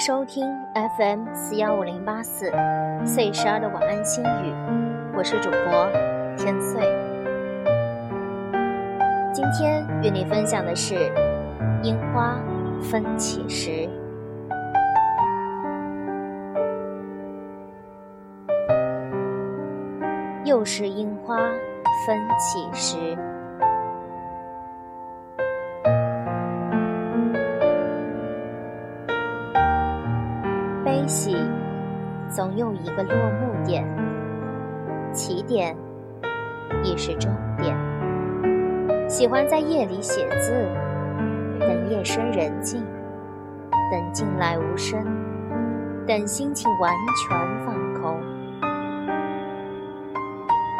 收听 FM 四幺五零八四岁十二的晚安心语，我是主播天岁。今天与你分享的是樱花分起时，又是樱花分起时。戏总有一个落幕点，起点亦是终点。喜欢在夜里写字，等夜深人静，等静来无声，等心情完全放空。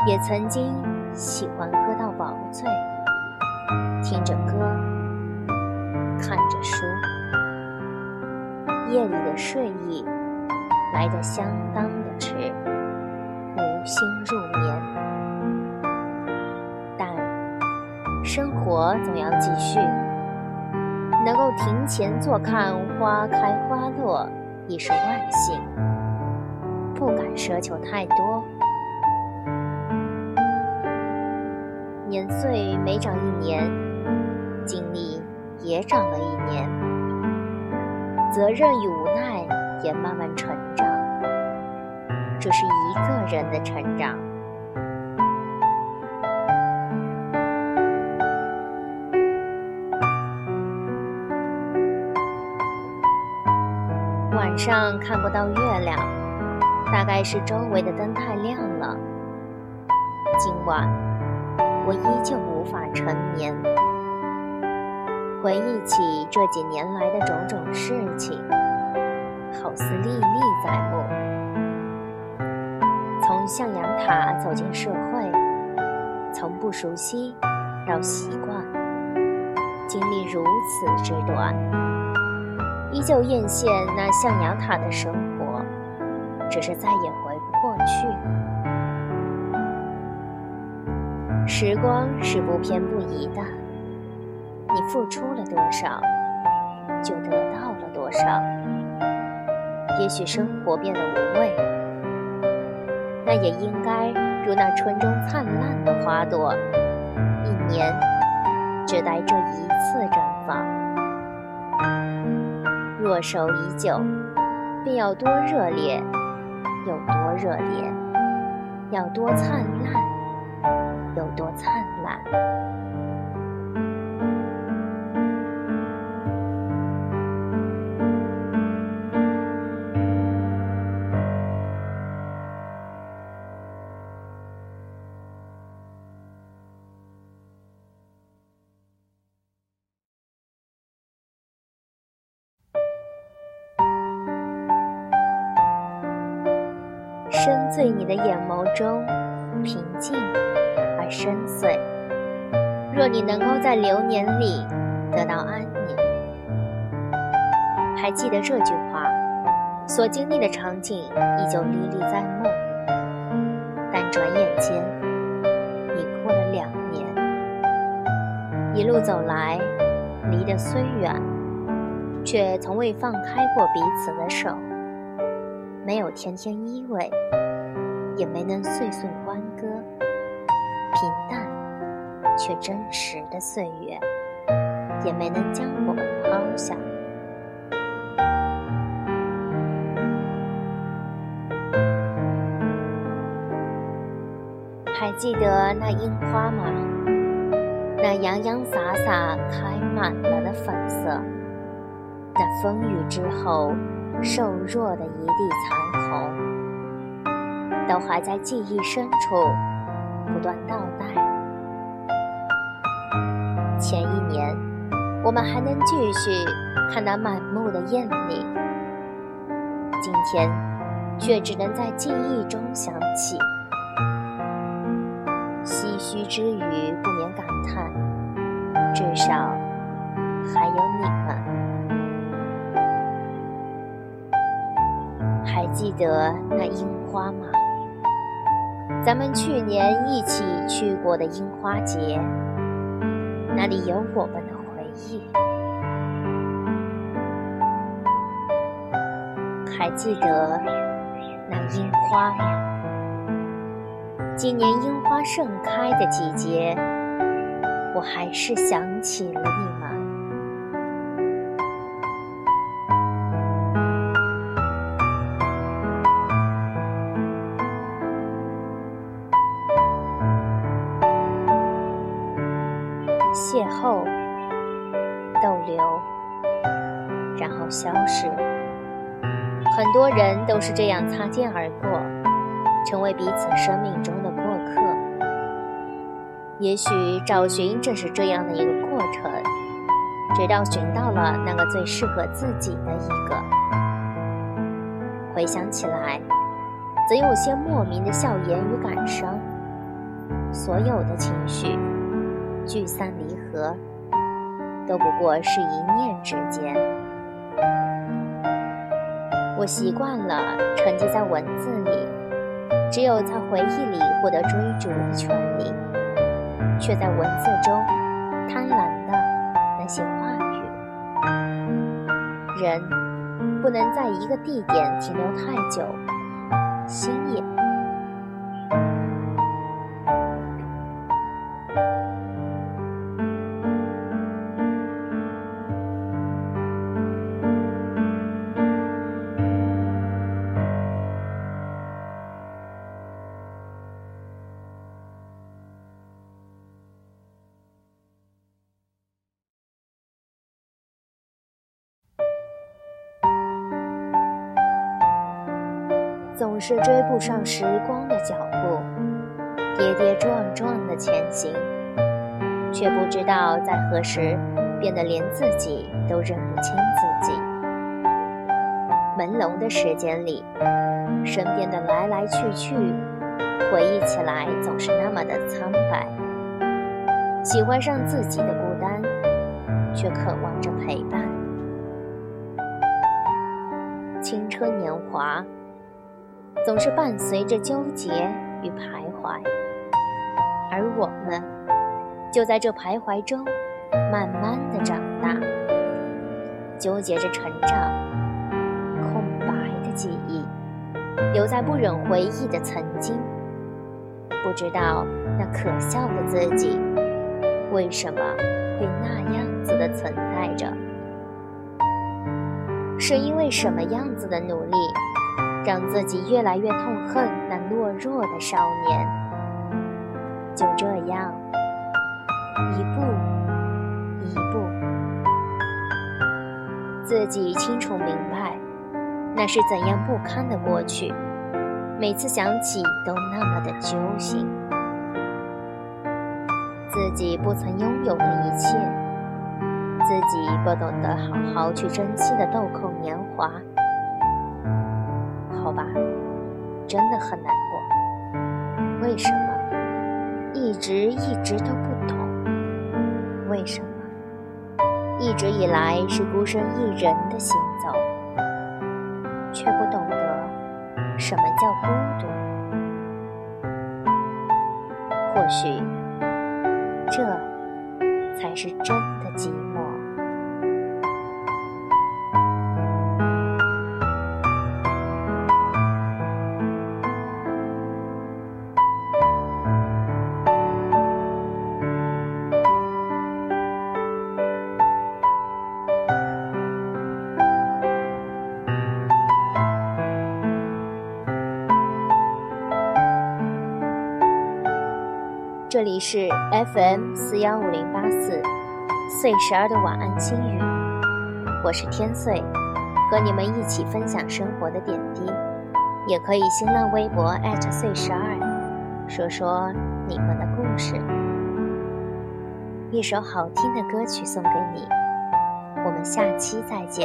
也曾经喜欢喝到饱醉，听着歌，看着书。夜里的睡意来得相当的迟，无心入眠。但生活总要继续，能够庭前坐看花开花落已是万幸，不敢奢求太多。年岁每长一年，经历也长了一年。责任与无奈也慢慢成长，这是一个人的成长。晚上看不到月亮，大概是周围的灯太亮了。今晚我依旧无法成眠。回忆起这几年来的种种事情，好似历历在目。从象牙塔走进社会，从不熟悉到习惯，经历如此之短，依旧艳羡那象牙塔的生活，只是再也回不过去。时光是不偏不倚的。你付出了多少，就得到了多少。也许生活变得无味，那也应该如那春中灿烂的花朵，一年只待这一次绽放。若守已久，便要多热烈，有多热烈；要多灿烂，有多灿烂。醉你的眼眸中，平静而深邃。若你能够在流年里得到安宁，还记得这句话，所经历的场景依旧历历在目。但转眼间，已过了两年。一路走来，离得虽远，却从未放开过彼此的手。没有天天依偎，也没能岁岁欢歌，平淡却真实的岁月，也没能将我们抛下。还记得那樱花吗？那洋洋洒洒开满了的粉色，那风雨之后。瘦弱的一地残红，都还在记忆深处不断倒带。前一年，我们还能继续看那满目的艳丽，今天却只能在记忆中想起。唏嘘之余，不免感叹：至少还有你们。还记得那樱花吗？咱们去年一起去过的樱花节，那里有我们的回忆。还记得那樱花吗？今年樱花盛开的季节，我还是想起了你邂逅，逗留，然后消失。很多人都是这样擦肩而过，成为彼此生命中的过客。也许找寻正是这样的一个过程，直到寻到了那个最适合自己的一个。回想起来，总有些莫名的笑颜与感伤。所有的情绪。聚散离合，都不过是一念之间。我习惯了沉浸在文字里，只有在回忆里获得追逐的权利，却在文字中贪婪的那些话语。人不能在一个地点停留太久，心也。总是追不上时光的脚步，跌跌撞撞的前行，却不知道在何时变得连自己都认不清自己。朦胧的时间里，身边的来来去去，回忆起来总是那么的苍白。喜欢上自己的孤单，却渴望着陪伴。青春年华。总是伴随着纠结与徘徊，而我们就在这徘徊中，慢慢的长大，纠结着成长，空白的记忆，留在不忍回忆的曾经，不知道那可笑的自己，为什么会那样子的存在着，是因为什么样子的努力？让自己越来越痛恨那懦弱的少年。就这样，一步一步，自己清楚明白，那是怎样不堪的过去。每次想起，都那么的揪心。自己不曾拥有的一切，自己不懂得好好去珍惜的豆蔻年华。好吧，真的很难过。为什么一直一直都不懂？为什么一直以来是孤身一人的行走，却不懂得什么叫孤独？或许这才是真的寂寞。里是 FM 四幺五零八四岁十二的晚安轻语，我是天岁，和你们一起分享生活的点滴，也可以新浪微博岁十二，说说你们的故事。一首好听的歌曲送给你，我们下期再见。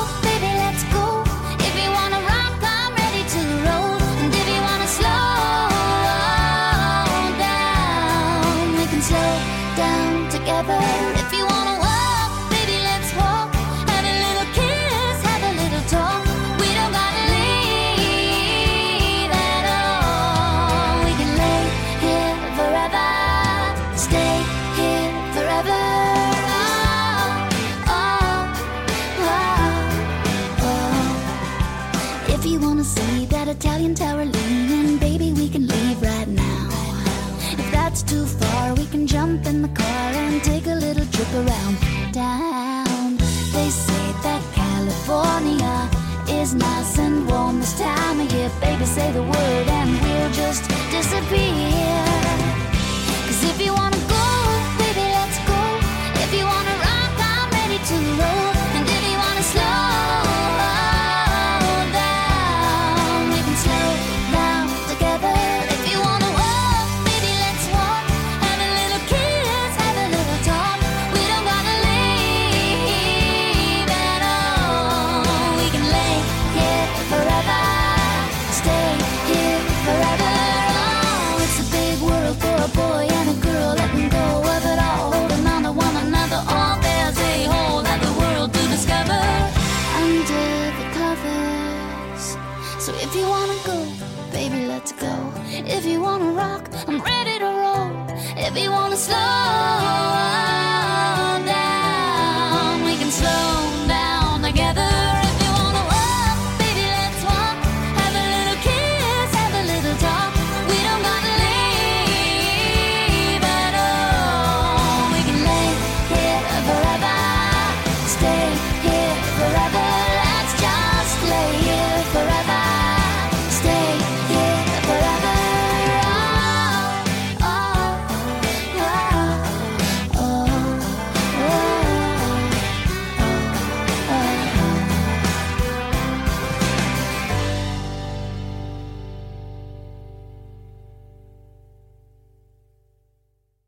Italian tower leaning, baby, we can leave right now. If that's too far, we can jump in the car and take a little trip around town. They say that California is nice and warm this time of year. Baby, say the word and we'll just disappear. If you wanna rock, I'm ready to roll. If you wanna slow.